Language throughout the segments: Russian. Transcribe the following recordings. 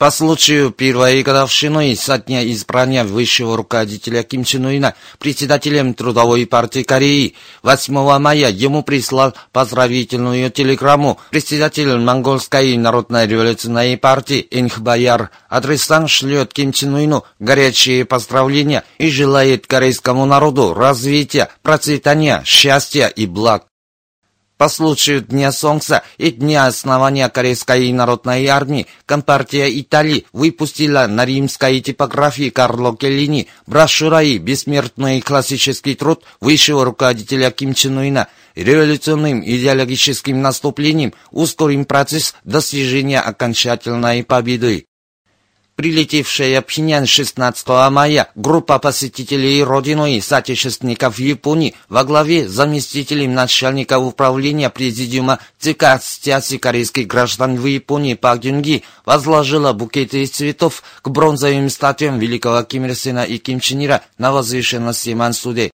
По случаю первой годовщины со дня избрания высшего руководителя Ким Чен Ына председателем Трудовой партии Кореи 8 мая ему прислал поздравительную телеграмму председатель Монгольской народной революционной партии Энхбаяр. Адресант шлет Ким Чен Ыну горячие поздравления и желает корейскому народу развития, процветания, счастья и благ. По случаю Дня Солнца и Дня основания Корейской народной армии Компартия Италии выпустила на римской типографии Карло Келлини брошюра и бессмертный классический труд высшего руководителя Ким Чен Ына революционным идеологическим наступлением ускорим процесс достижения окончательной победы прилетевшая в Пхеньян 16 мая группа посетителей родины и соотечественников Японии во главе заместителем начальника управления президиума ЦК Ассоциации корейских граждан в Японии Пак Дюнги возложила букеты из цветов к бронзовым статуям великого Ким Ир Сена и Ким Чен Ира на возвышенности Мансуде.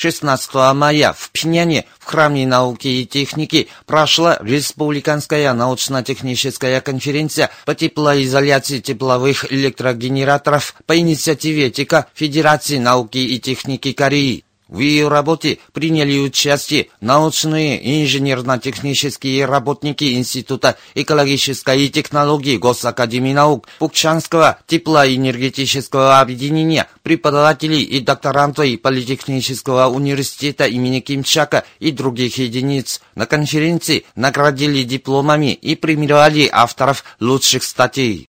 16 мая в Пхеньяне в Храме науки и техники прошла Республиканская научно-техническая конференция по теплоизоляции тепловых электрогенераторов по инициативе ТИКа Федерации науки и техники Кореи. В ее работе приняли участие научные инженерно-технические работники Института экологической технологии Госакадемии наук Пукчанского теплоэнергетического объединения, преподаватели и докторанты Политехнического университета имени Кимчака и других единиц. На конференции наградили дипломами и премировали авторов лучших статей.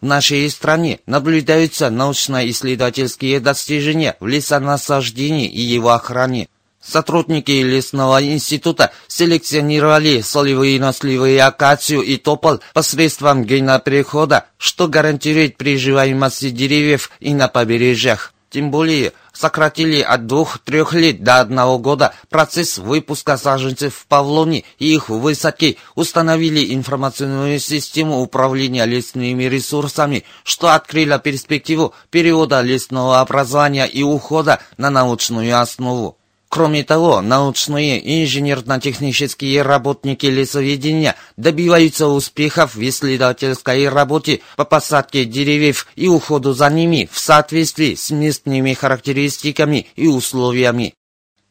В нашей стране наблюдаются научно-исследовательские достижения в лесонасаждении и его охране. Сотрудники лесного института селекционировали солевые nosливые акацию и тополь посредством геноперехода, что гарантирует приживаемость деревьев и на побережьях. Тем более, сократили от двух-трех лет до одного года процесс выпуска саженцев в павлоне и их высадки, установили информационную систему управления лесными ресурсами, что открыло перспективу перевода лесного образования и ухода на научную основу. Кроме того, научные и инженерно-технические работники лесоведения добиваются успехов в исследовательской работе по посадке деревьев и уходу за ними в соответствии с местными характеристиками и условиями.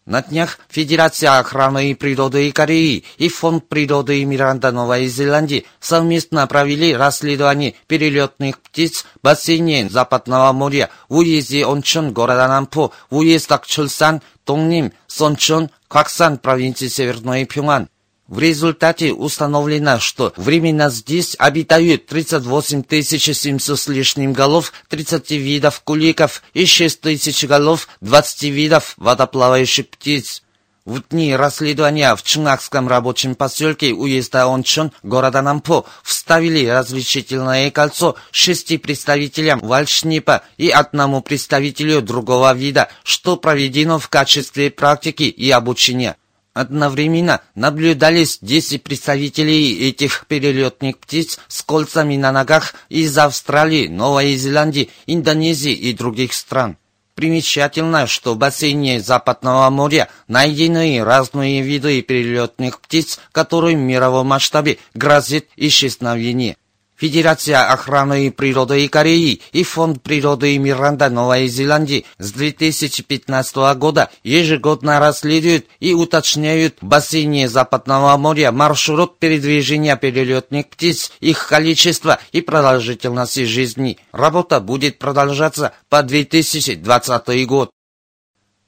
На днях Федерация охраны природы Кореи и Фонд природы Миранда Новой Зеландии совместно провели расследование перелетных птиц в бассейне Западного моря в уезде Ончон города Нампо, в уездах Чулсан, Дongnim, Сончон, Кваксан провинции Северной Пюнган. В результате установлено, что временно здесь обитают 38 700 с лишним голов 30 видов куликов и 6 тысяч голов 20 видов водоплавающих птиц. В дни расследования в Чунгакском рабочем поселке уезда Ончон города Нампо вставили разрешительное кольцо шести представителям вальшнипа и одному представителю другого вида, что проведено в качестве практики и обучения. Одновременно наблюдались 10 представителей этих перелетных птиц с кольцами на ногах из Австралии, Новой Зеландии, Индонезии и других стран. Примечательно, что в бассейне Западного моря найдены разные виды перелетных птиц, которые в мировом масштабе грозит исчезновение. Федерация охраны природы Кореи и Фонд природы Миранда Новой Зеландии с 2015 года ежегодно расследуют и уточняют в бассейне Западного моря маршрут передвижения перелетных птиц, их количество и продолжительность жизни. Работа будет продолжаться по 2020 год.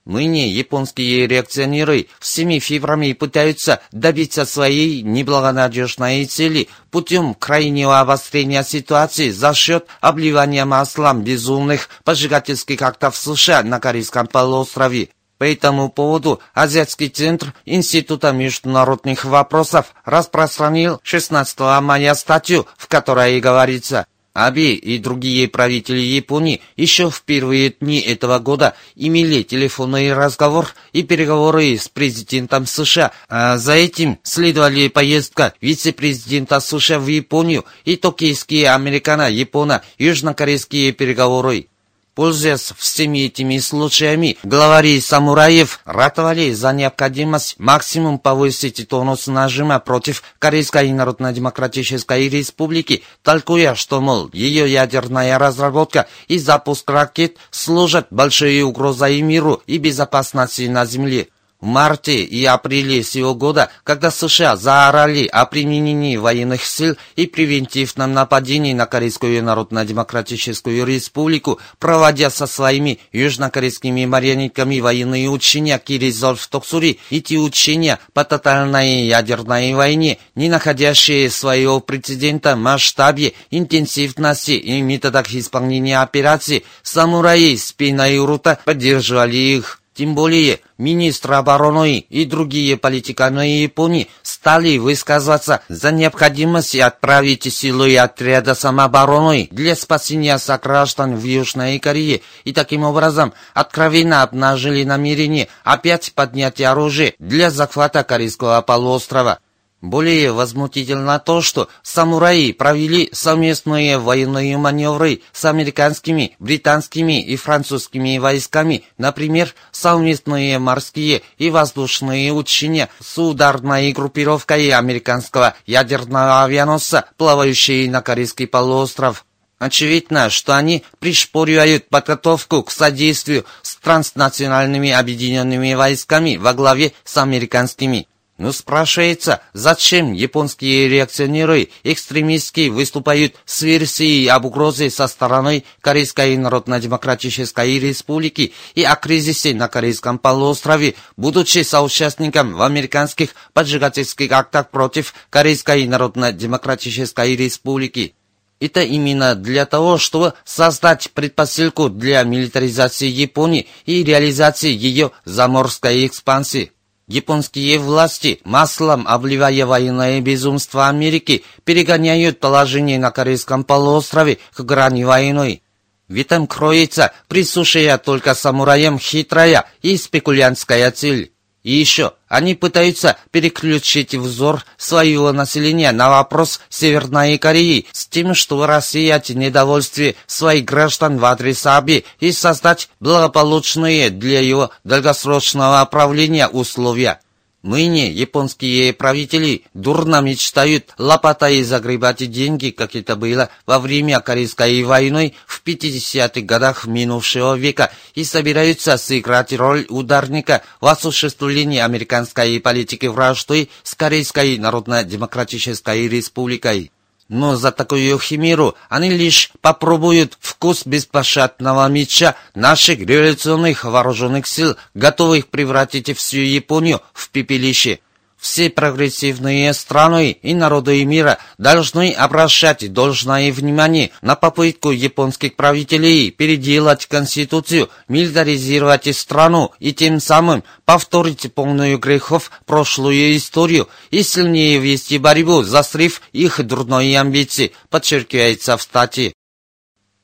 Ныне японские реакционеры всеми фибрами пытаются добиться своей неблагонадежной цели путем крайнего обострения ситуации за счет обливания маслом безумных поджигательских актов США на Корейском полуострове. По этому поводу Азиатский центр Института международных вопросов распространил 16 мая статью, в которой говорится – Аби и другие правители Японии еще в первые дни этого года имели телефонный разговор и переговоры с президентом США, а за этим следовали поездка вице-президента США в Японию и токийские американо-японо южнокорейские переговоры. Пользуясь всеми этими случаями, главари самураев ратовали за необходимость максимум повысить тонус нажима против Корейской Народно-Демократической Республики, толкуя, что, мол, ее ядерная разработка и запуск ракет служат большой угрозой миру и безопасности на Земле. В марте и апреле сего года, когда США заорали о применении военных сил и превентивном нападении на Корейскую Народно-Демократическую Республику, проводя со своими южнокорейскими марионетками военные учения Киризол в Токсури, эти учения по тотальной ядерной войне, не находящие своего прецедента масштабе, интенсивности и методах исполнения операций, самураи спина и рута поддерживали их. Тем более, министр обороны и другие политиканы Японии стали высказываться за необходимость отправить силы отряда самообороны для спасения сограждан в Южной Корее и таким образом откровенно обнажили намерение опять поднять оружие для захвата Корейского полуострова. Более возмутительно то, что самураи провели совместные военные маневры с американскими, британскими и французскими войсками, например, совместные морские и воздушные учения с ударной группировкой американского ядерного авианосца, плавающей на Корейский полуостров. Очевидно, что они пришпоривают подготовку к содействию с транснациональными объединенными войсками во главе с американскими. Но спрашивается, зачем японские реакционеры экстремистски выступают с версией об угрозе со стороны Корейской Народно-Демократической Республики и о кризисе на Корейском полуострове, будучи соучастником в американских поджигательских актах против Корейской Народно-Демократической Республики. Это именно для того, чтобы создать предпосылку для милитаризации Японии и реализации ее заморской экспансии. Японские власти, маслом обливая военное безумство Америки, перегоняют положение на Корейском полуострове к грани войны. В этом кроется присущая только самураям хитрая и спекулянтская цель. И еще, они пытаются переключить взор своего населения на вопрос Северной Кореи с тем, чтобы рассеять недовольствие своих граждан в адрес Аби и создать благополучные для его долгосрочного правления условия. Ныне японские правители дурно мечтают лопатой загребать деньги, как это было во время Корейской войны в 50-х годах минувшего века, и собираются сыграть роль ударника в осуществлении американской политики вражды с Корейской Народно-Демократической Республикой. Но за такую химеру они лишь попробуют вкус беспощадного меча наших революционных вооруженных сил, готовых превратить всю Японию в пепелище. Все прогрессивные страны и народы мира должны обращать должное внимание на попытку японских правителей переделать Конституцию, милитаризировать страну и тем самым повторить полную грехов прошлую историю и сильнее вести борьбу, застрив их дурные амбиции, подчеркивается в статье.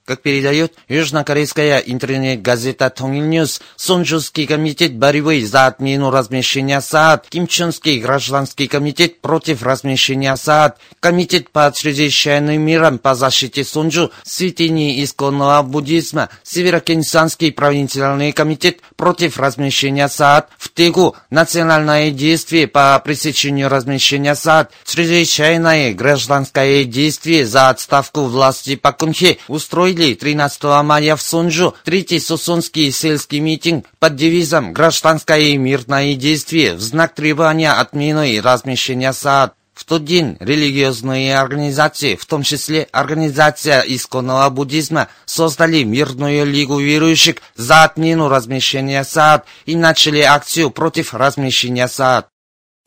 Как передает южнокорейская интернет-газета «Тонгильньюз», Сонджуский комитет борьбы за отмену размещения СААД, Кимчунский гражданский комитет против размещения СААД, Комитет по чрезвычайным мирам по защите Сонджу, святыни исконного буддизма, Северокенсанский провинциальный комитет против размещения СААД, в Тегу национальное действие по пресечению размещения СААД, чрезвычайное гражданское действие за отставку власти Пакунхе, устроить устроили 13 мая в Сунжу третий сусунский сельский митинг под девизом «Гражданское и мирное действие» в знак требования отмены и размещения СААД. В тот день религиозные организации, в том числе Организация исконного буддизма, создали мирную лигу верующих за отмену размещения СААД и начали акцию против размещения СААД.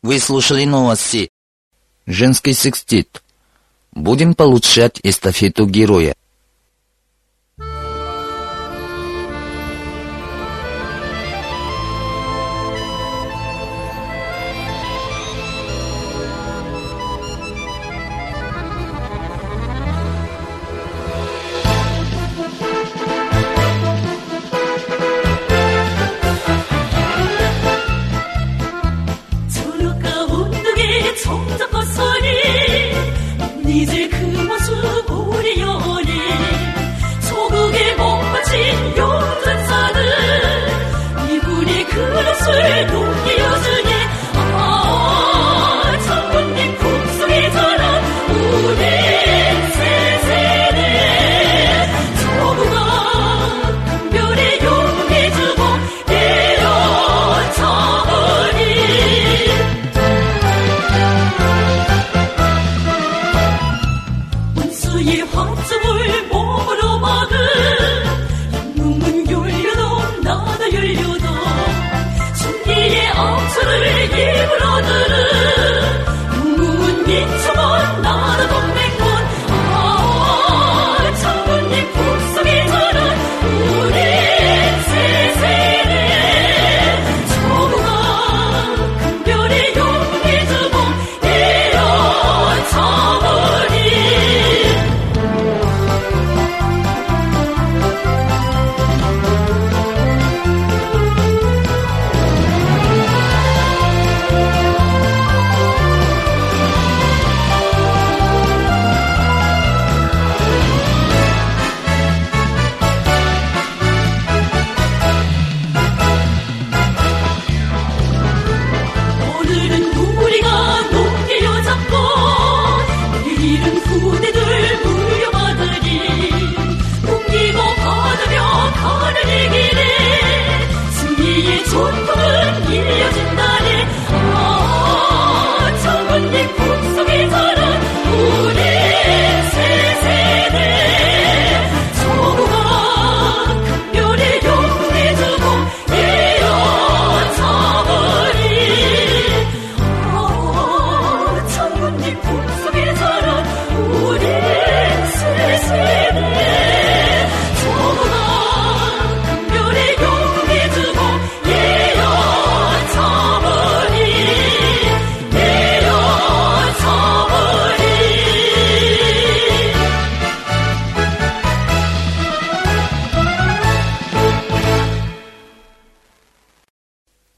Вы слушали новости. Женский секстит. Будем получать эстафету героя.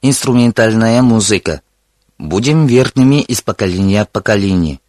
Инструментальная музыка. Будем верными из поколения в поколение.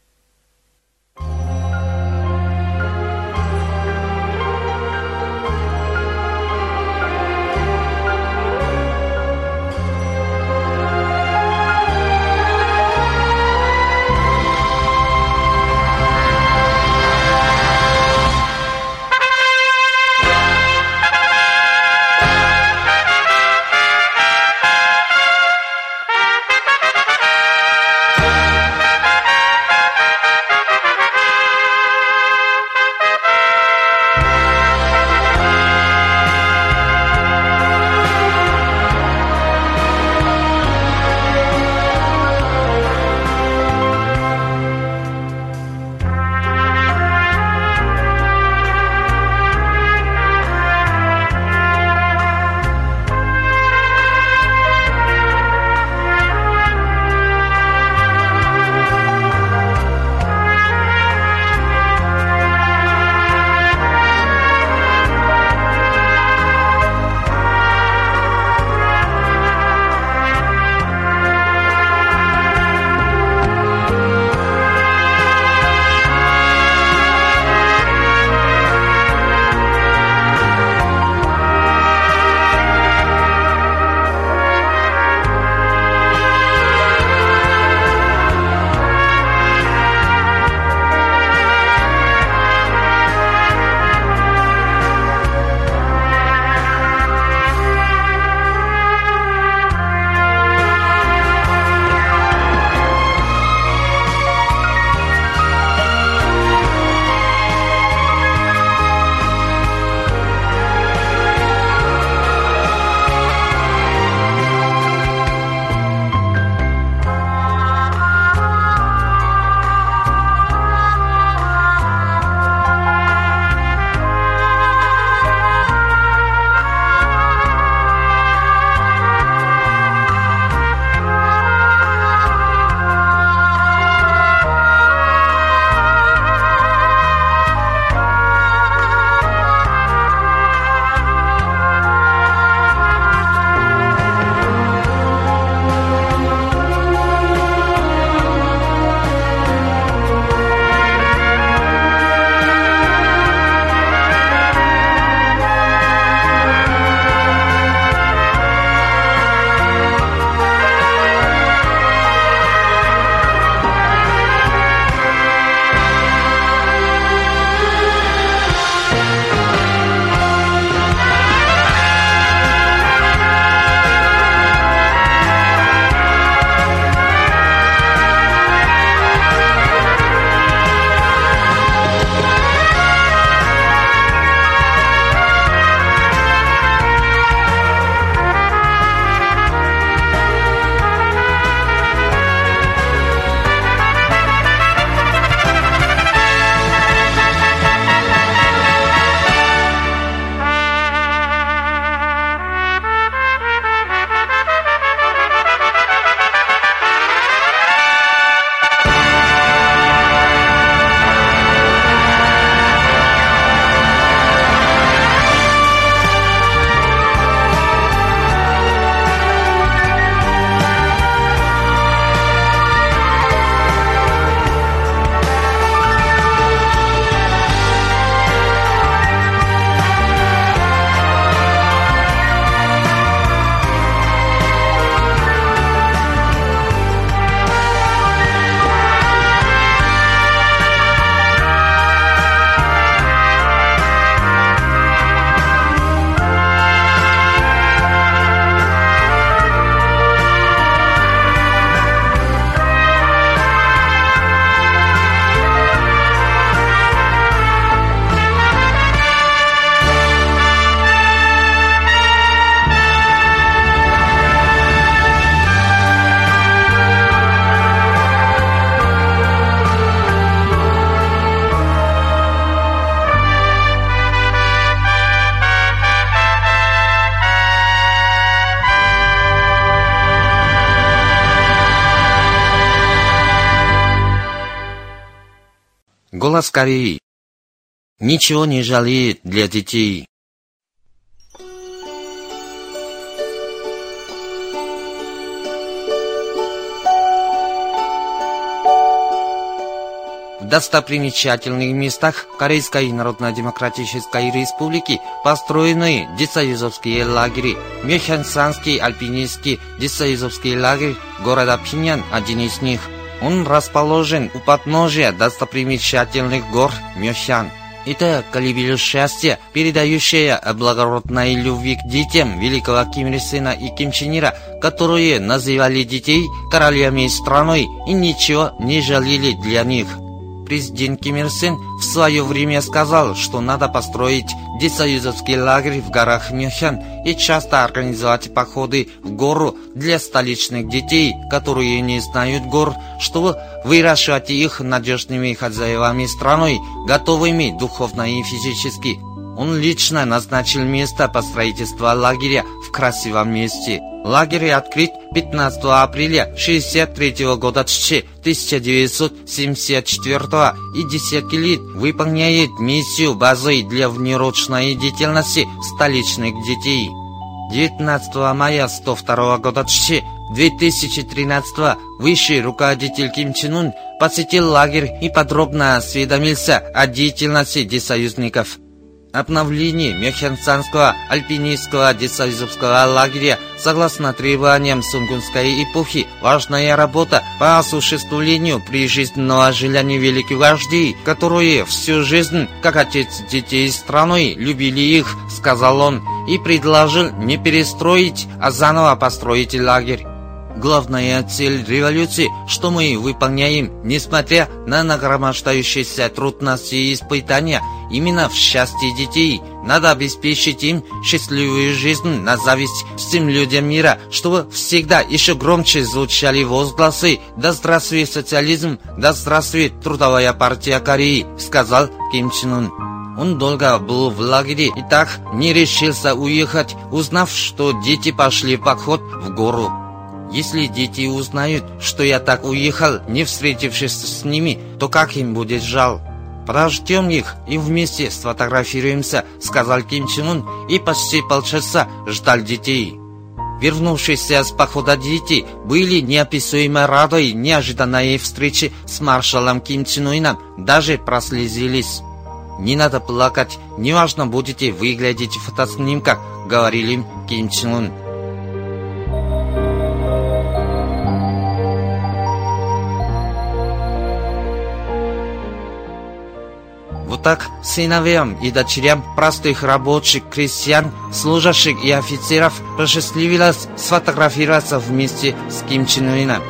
Голос Кореи. Ничего не жалеет для детей. В достопримечательных местах Корейской Народно-Демократической Республики построены десоюзовские лагеря. Механсанский альпинистский десоюзовский лагерь города Пинян один из них. Он расположен у подножия достопримечательных гор Мёхян. Это колыбель счастья, передающая благородной любви к детям великого Ким Ир Сена и Ким Чен Ира, которые называли детей королями страной и ничего не жалели для них. Президент Ким Ир Сен в свое время сказал, что надо построить десоюзовский лагерь в горах Мюнхен и часто организовать походы в гору для столичных детей, которые не знают гор, чтобы выращивать их надежными хозяевами страной, готовыми духовно и физически. Он лично назначил место по строительству лагеря в красивом месте. Лагерь открыт 15 апреля 1963 года 1974 и 10 лет выполняет миссию базы для внерочной деятельности столичных детей. 19 мая 102 года 2013 высший руководитель Ким Чен Ун посетил лагерь и подробно осведомился о деятельности десоюзников. Обновление Мехенцанского альпинистского десоюзовского лагеря согласно требованиям Сунгунской эпохи важная работа по осуществлению прижизненного желания великих вождей, которые всю жизнь, как отец детей страной, любили их, сказал он, и предложил не перестроить, а заново построить лагерь. Главная цель революции, что мы выполняем, несмотря на нагромождающиеся трудности и испытания, именно в счастье детей. Надо обеспечить им счастливую жизнь на зависть всем людям мира, чтобы всегда еще громче звучали возгласы «Да здравствует социализм! Да здравствует трудовая партия Кореи!» сказал Ким Чен Ун. Он долго был в лагере и так не решился уехать, узнав, что дети пошли в поход в гору. Если дети узнают, что я так уехал, не встретившись с ними, то как им будет жал? Подождем их и вместе сфотографируемся, сказал Ким Чен Ун и почти полчаса ждал детей. Вернувшиеся с похода дети были неописуемо рады неожиданной встрече с маршалом Ким Чен Уином, даже прослезились. «Не надо плакать, неважно будете выглядеть в фотоснимках», — говорили им Ким Чен Ун. Вот так сыновьям и дочерям простых рабочих, крестьян, служащих и офицеров посчастливилось сфотографироваться вместе с Ким Чен Ыном.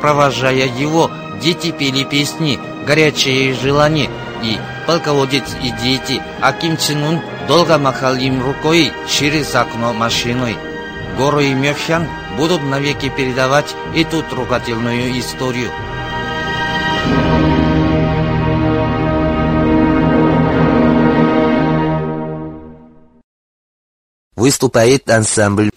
Провожая его, дети пели песни «Горячее желание» и «Полководец и дети», а Ким Чен Ун долго махал им рукой через окно машиной. Гору и Мёхян будут навеки передавать эту трогательную историю. Выступает ансамбль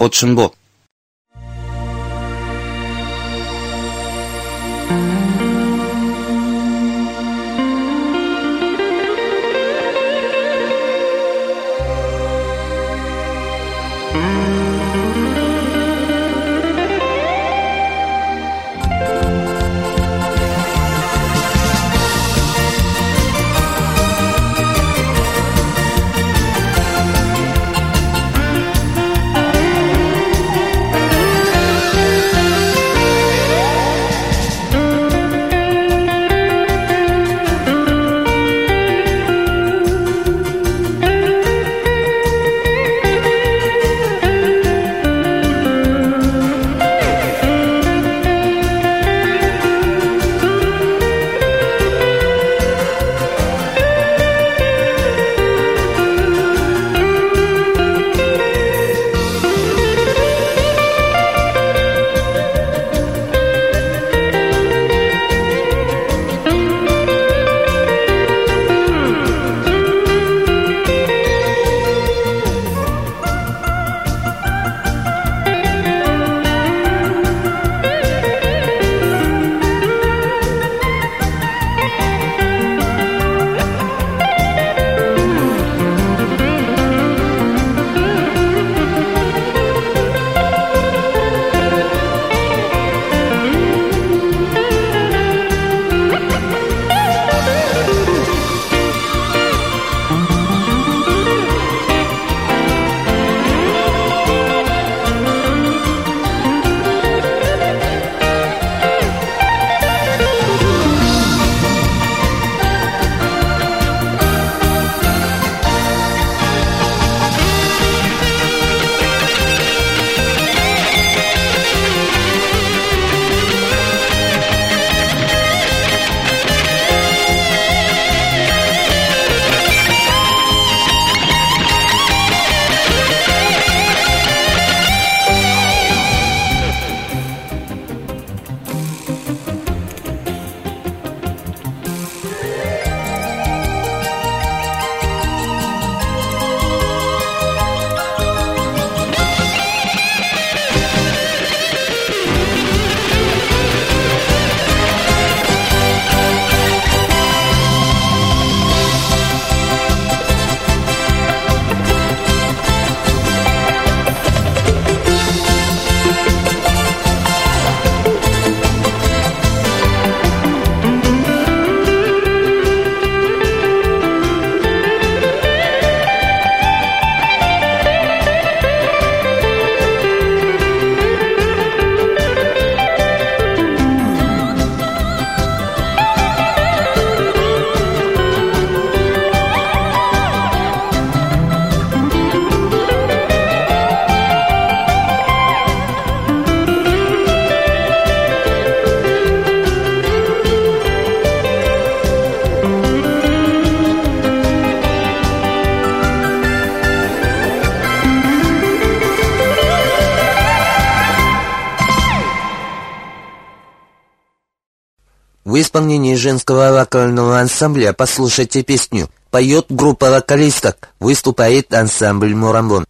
женского вокального ансамбля послушайте песню. Поет группа вокалисток, выступает ансамбль «Мурамбон».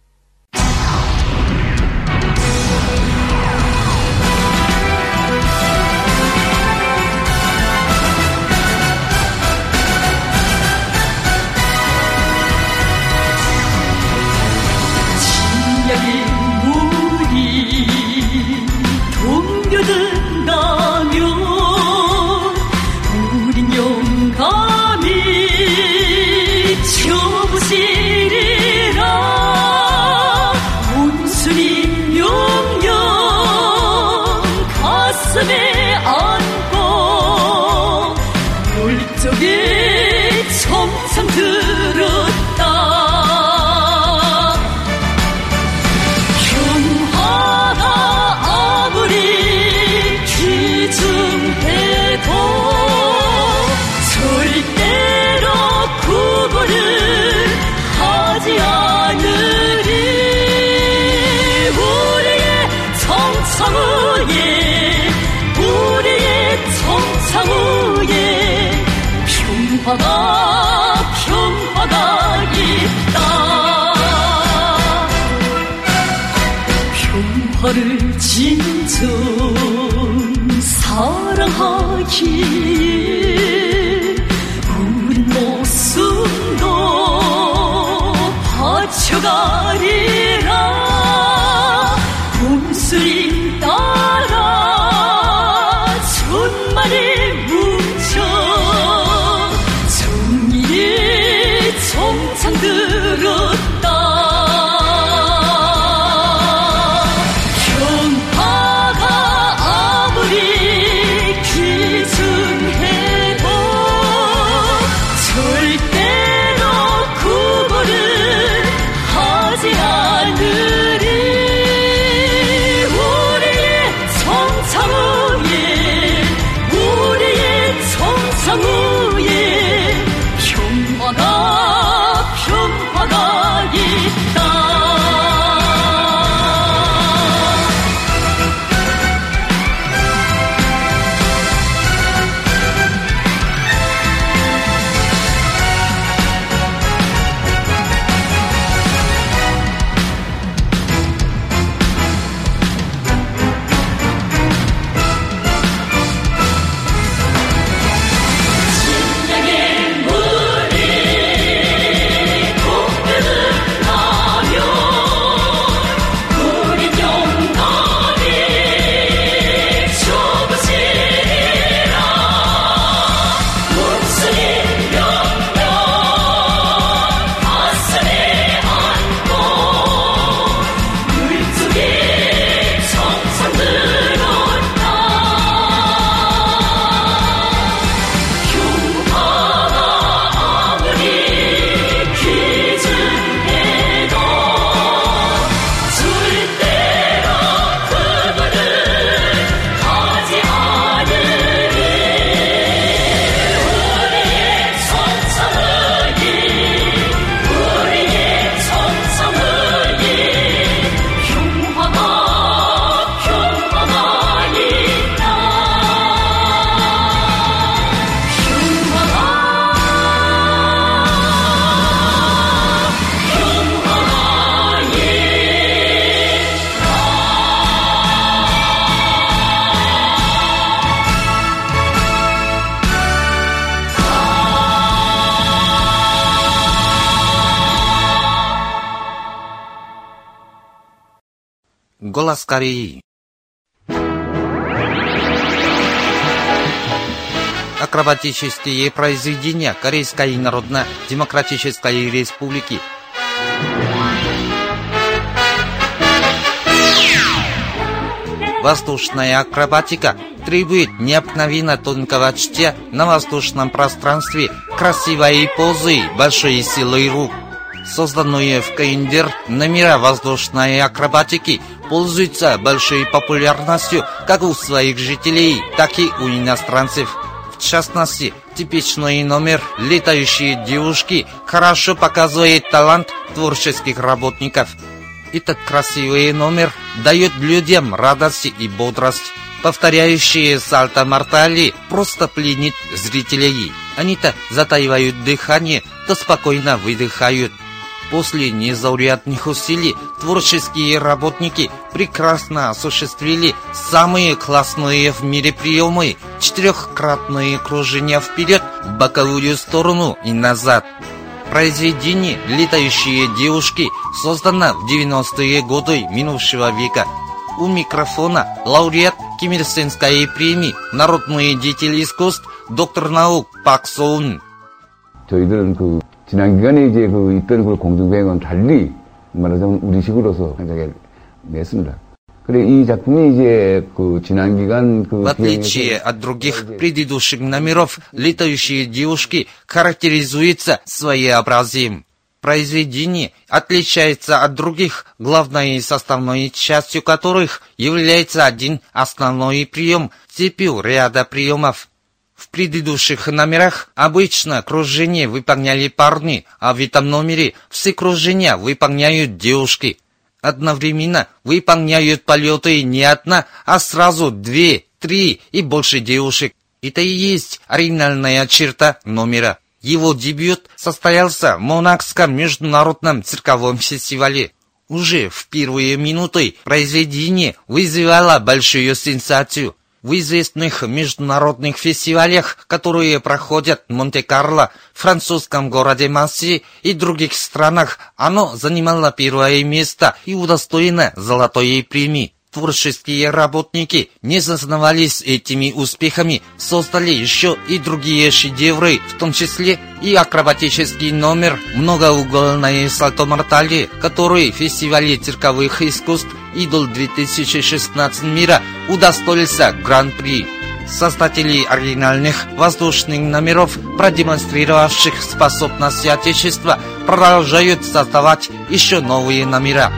поскорее. Акробатические произведения Корейской Народно-Демократической Республики. Воздушная акробатика требует необыкновенно тонкого чтя на воздушном пространстве, красивой позы, большой силы рук созданные в Каиндер номера воздушной акробатики пользуется большой популярностью как у своих жителей, так и у иностранцев. В частности, типичный номер «Летающие девушки» хорошо показывает талант творческих работников. Этот красивый номер дает людям радость и бодрость. Повторяющие сальто мортали просто пленит зрителей. Они-то затаивают дыхание, то спокойно выдыхают. После незаурядных усилий творческие работники прекрасно осуществили самые классные в мире приемы, четырехкратные кружения вперед, боковую сторону и назад. Произведение «Летающие девушки» создано в 90-е годы минувшего века. У микрофона лауреат Ким Ир Сенской премии, народный деятель искусств, доктор наук Пак Соун. 저희들은 그 지난 기간에 이제 그 있던 그 공중배행은 달리 말하자면 우리식으로서 굉장히 냈습니다. 그래 이 작품이 이제 그 지난 기간 그 В отличие от других предыдущих номеров, летающие девушки характеризуются своеобразием. Произведение отличается от других, главной составной частью которых является один основной прием, цепью ряда приемов. – в предыдущих номерах обычно кружение выполняли парни, а в этом номере все кружения выполняют девушки. Одновременно выполняют полеты не одна, а сразу две, три и больше девушек. Это и есть оригинальная черта номера. Его дебют состоялся в Монакском международном цирковом фестивале. Уже в первые минуты произведение вызывало большую сенсацию. В известных международных фестивалях, которые проходят в Монте-Карло, французском городе Масси и других странах, оно занимало первое место и удостоено золотой премии. Творческие работники не зазнавались этими успехами, создали еще и другие шедевры, в том числе и акробатический номер «Многоугольное сальто мортали», который в фестивале цирковых искусств «Идол 2016 мира» удостоился гран-при. Создатели оригинальных воздушных номеров, продемонстрировавших способности Отечества, продолжают создавать еще новые номера.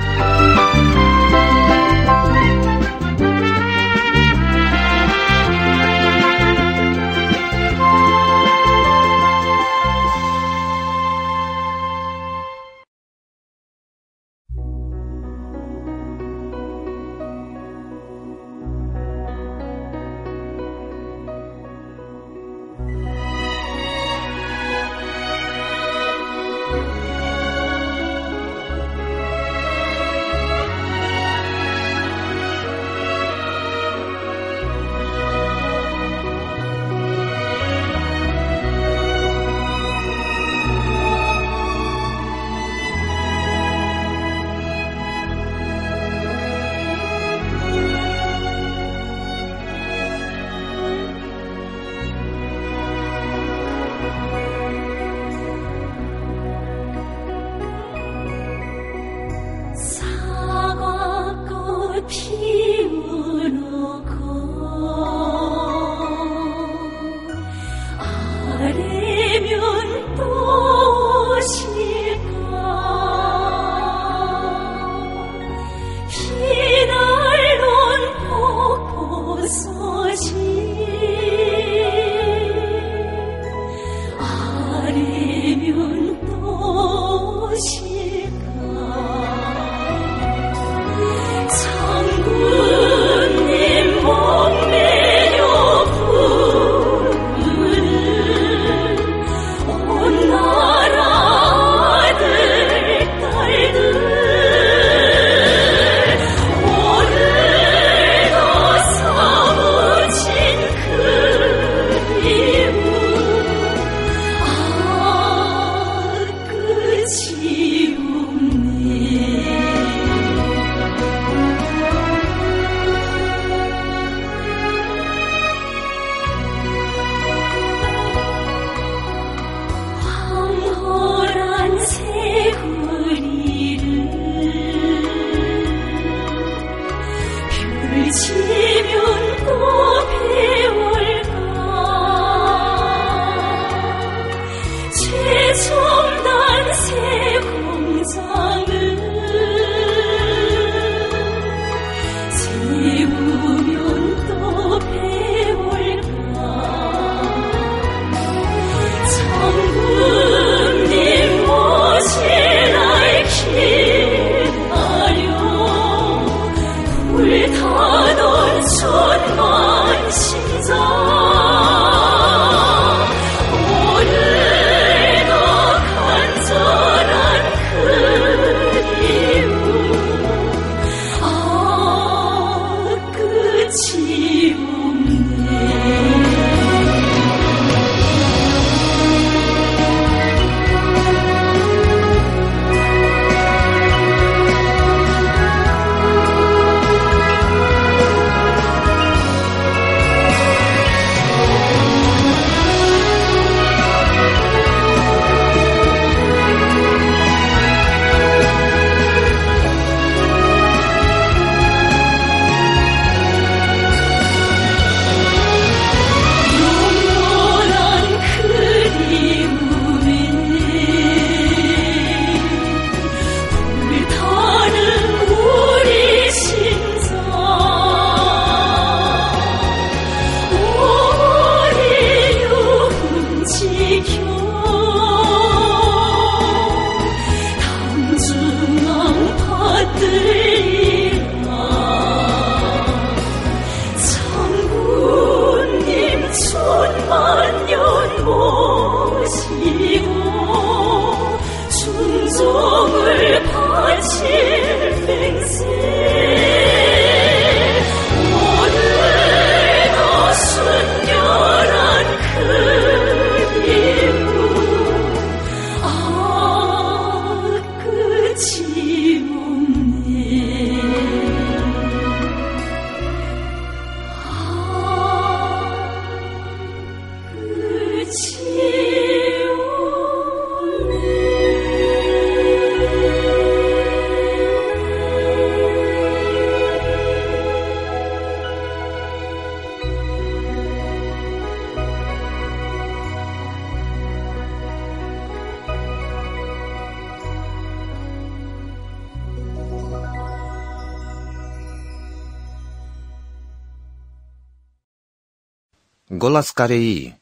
Голос Кореи.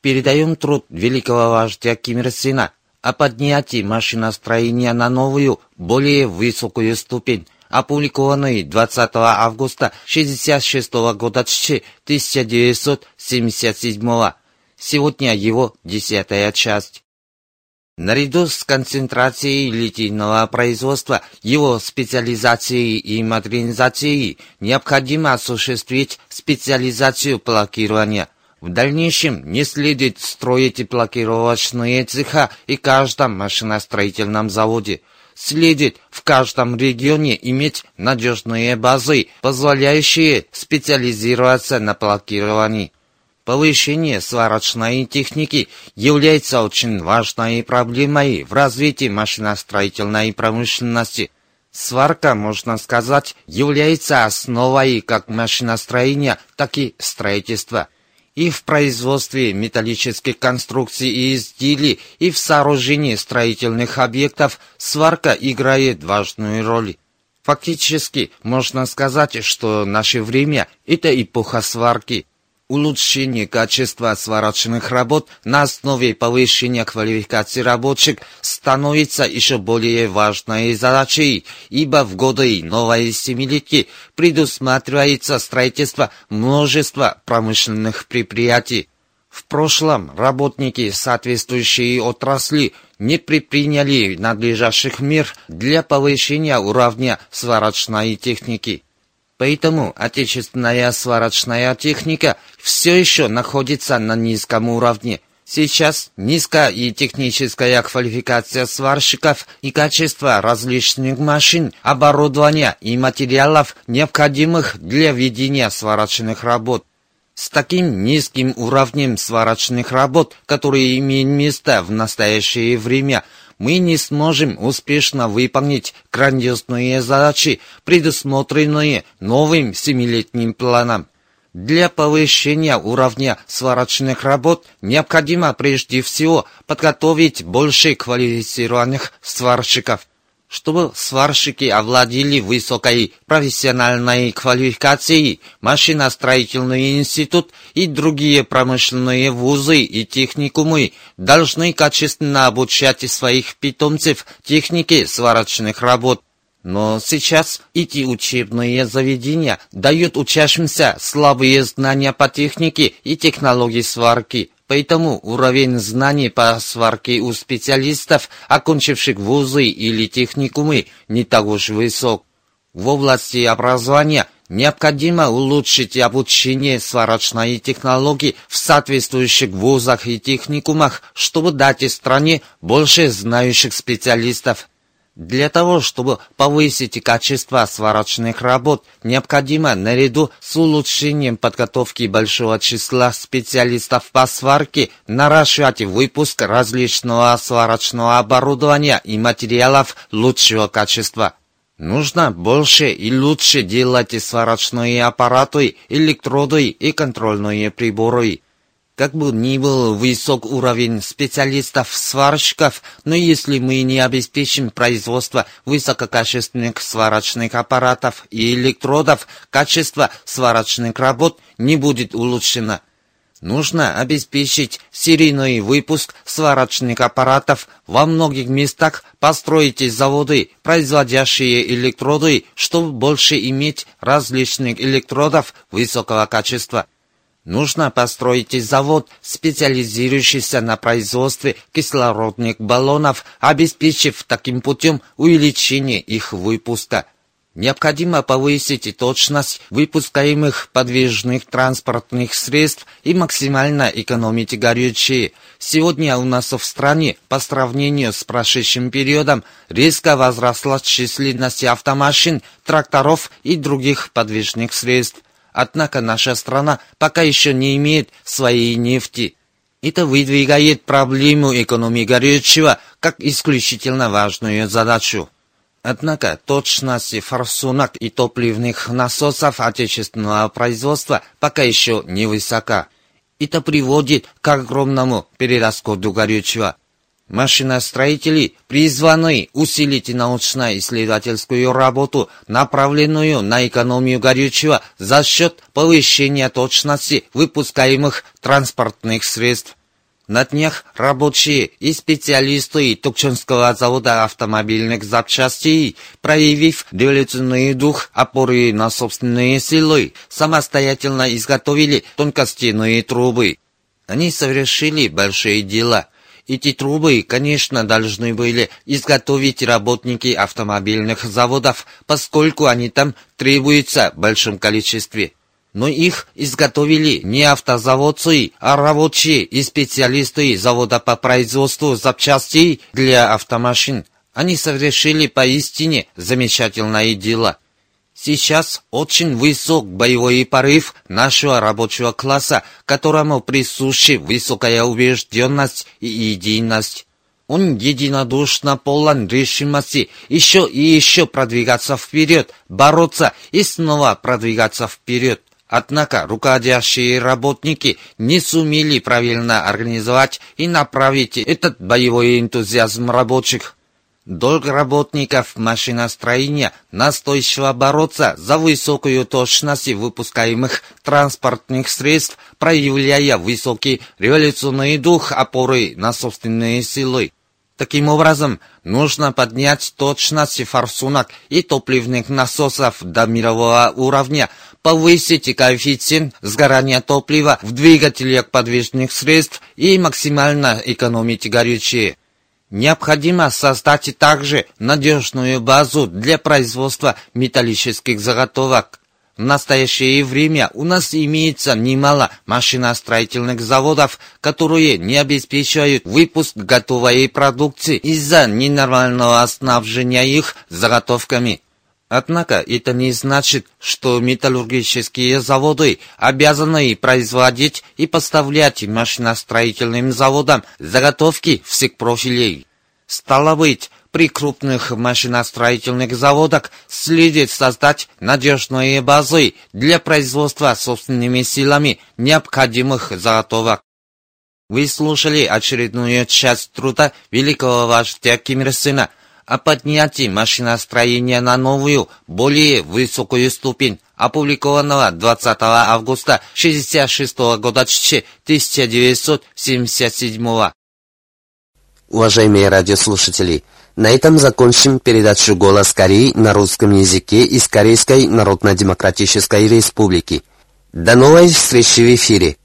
Передаем труд великого вождя Ким Ир Сена о поднятии машиностроения на новую, более высокую ступень, опубликованный 20 августа 1966 года 1977 Сегодня его десятая часть. Наряду с концентрацией литейного производства, его специализацией и модернизацией необходимо осуществить специализацию блокирования. В дальнейшем не следует строить блокировочные цеха и каждом машиностроительном заводе. Следует в каждом регионе иметь надежные базы, позволяющие специализироваться на блокировании. Повышение сварочной техники является очень важной проблемой в развитии машиностроительной промышленности. Сварка, можно сказать, является основой как машиностроения, так и строительства. И в производстве металлических конструкций и изделий, и в сооружении строительных объектов сварка играет важную роль. Фактически, можно сказать, что наше время – это эпоха сварки – Улучшение качества сварочных работ на основе повышения квалификации рабочих становится еще более важной задачей, ибо в годы новой семилетки предусматривается строительство множества промышленных предприятий. В прошлом работники соответствующей отрасли не предприняли надлежащих мер для повышения уровня сварочной техники. Поэтому отечественная сварочная техника все еще находится на низком уровне. Сейчас низкая и техническая квалификация сварщиков и качество различных машин, оборудования и материалов, необходимых для ведения сварочных работ. С таким низким уровнем сварочных работ, которые имеют место в настоящее время, мы не сможем успешно выполнить грандиозные задачи, предусмотренные новым семилетним планом. Для повышения уровня сварочных работ необходимо прежде всего подготовить больше квалифицированных сварщиков – чтобы сварщики овладели высокой профессиональной квалификацией, машиностроительный институт и другие промышленные вузы и техникумы должны качественно обучать своих питомцев технике сварочных работ. Но сейчас эти учебные заведения дают учащимся слабые знания по технике и технологии сварки – Поэтому уровень знаний по сварке у специалистов, окончивших вузы или техникумы, не так уж высок. В области образования необходимо улучшить обучение сварочной технологии в соответствующих вузах и техникумах, чтобы дать стране больше знающих специалистов. Для того, чтобы повысить качество сварочных работ, необходимо наряду с улучшением подготовки большого числа специалистов по сварке наращивать выпуск различного сварочного оборудования и материалов лучшего качества. Нужно больше и лучше делать сварочные аппараты, электроды и контрольные приборы. Как бы ни был высок уровень специалистов-сварщиков, но если мы не обеспечим производство высококачественных сварочных аппаратов и электродов, качество сварочных работ не будет улучшено. Нужно обеспечить серийный выпуск сварочных аппаратов во многих местах, построить заводы, производящие электроды, чтобы больше иметь различных электродов высокого качества. Нужно построить завод, специализирующийся на производстве кислородных баллонов, обеспечив таким путем увеличение их выпуска. Необходимо повысить точность выпускаемых подвижных транспортных средств и максимально экономить горючее. Сегодня у нас в стране, по сравнению с прошедшим периодом, резко возросла численность автомашин, тракторов и других подвижных средств. Однако наша страна пока еще не имеет своей нефти. Это выдвигает проблему экономии горючего как исключительно важную задачу. Однако точность форсунок и топливных насосов отечественного производства пока еще невысока. Это приводит к огромному перерасходу горючего. Машиностроители призваны усилить научно-исследовательскую работу, направленную на экономию горючего за счет повышения точности выпускаемых транспортных средств. На днях рабочие и специалисты Тукченского завода автомобильных запчастей, проявив революционный дух опоры на собственные силы, самостоятельно изготовили тонкостенные трубы. Они совершили большие дела. Эти трубы, конечно, должны были изготовить работники автомобильных заводов, поскольку они там требуются в большом количестве но их изготовили не автозаводцы, а рабочие и специалисты завода по производству запчастей для автомашин. Они совершили поистине замечательное дело. Сейчас очень высок боевой порыв нашего рабочего класса, которому присущи высокая убежденность и единость. Он единодушно полон решимости еще и еще продвигаться вперед, бороться и снова продвигаться вперед. Однако руководящие работники не сумели правильно организовать и направить этот боевой энтузиазм рабочих. Долг работников машиностроения настойчиво бороться за высокую точность выпускаемых транспортных средств, проявляя высокий революционный дух опоры на собственные силы. Таким образом, нужно поднять точность форсунок и топливных насосов до мирового уровня, повысить коэффициент сгорания топлива в двигателях подвижных средств и максимально экономить горючее. Необходимо создать также надежную базу для производства металлических заготовок. В настоящее время у нас имеется немало машиностроительных заводов, которые не обеспечивают выпуск готовой продукции из-за ненормального снабжения их заготовками. Однако это не значит, что металлургические заводы обязаны производить и поставлять машиностроительным заводам заготовки всех профилей. Стало быть, при крупных машиностроительных заводах следует создать надежные базы для производства собственными силами необходимых заготовок. Вы слушали очередную часть труда великого вождя Ким Ир Сына о поднятии машиностроения на новую, более высокую ступень, опубликованного 20 августа 1966 года 1977 Уважаемые радиослушатели, на этом закончим передачу «Голос Кореи» на русском языке из Корейской Народно-Демократической Республики. До новой встречи в эфире!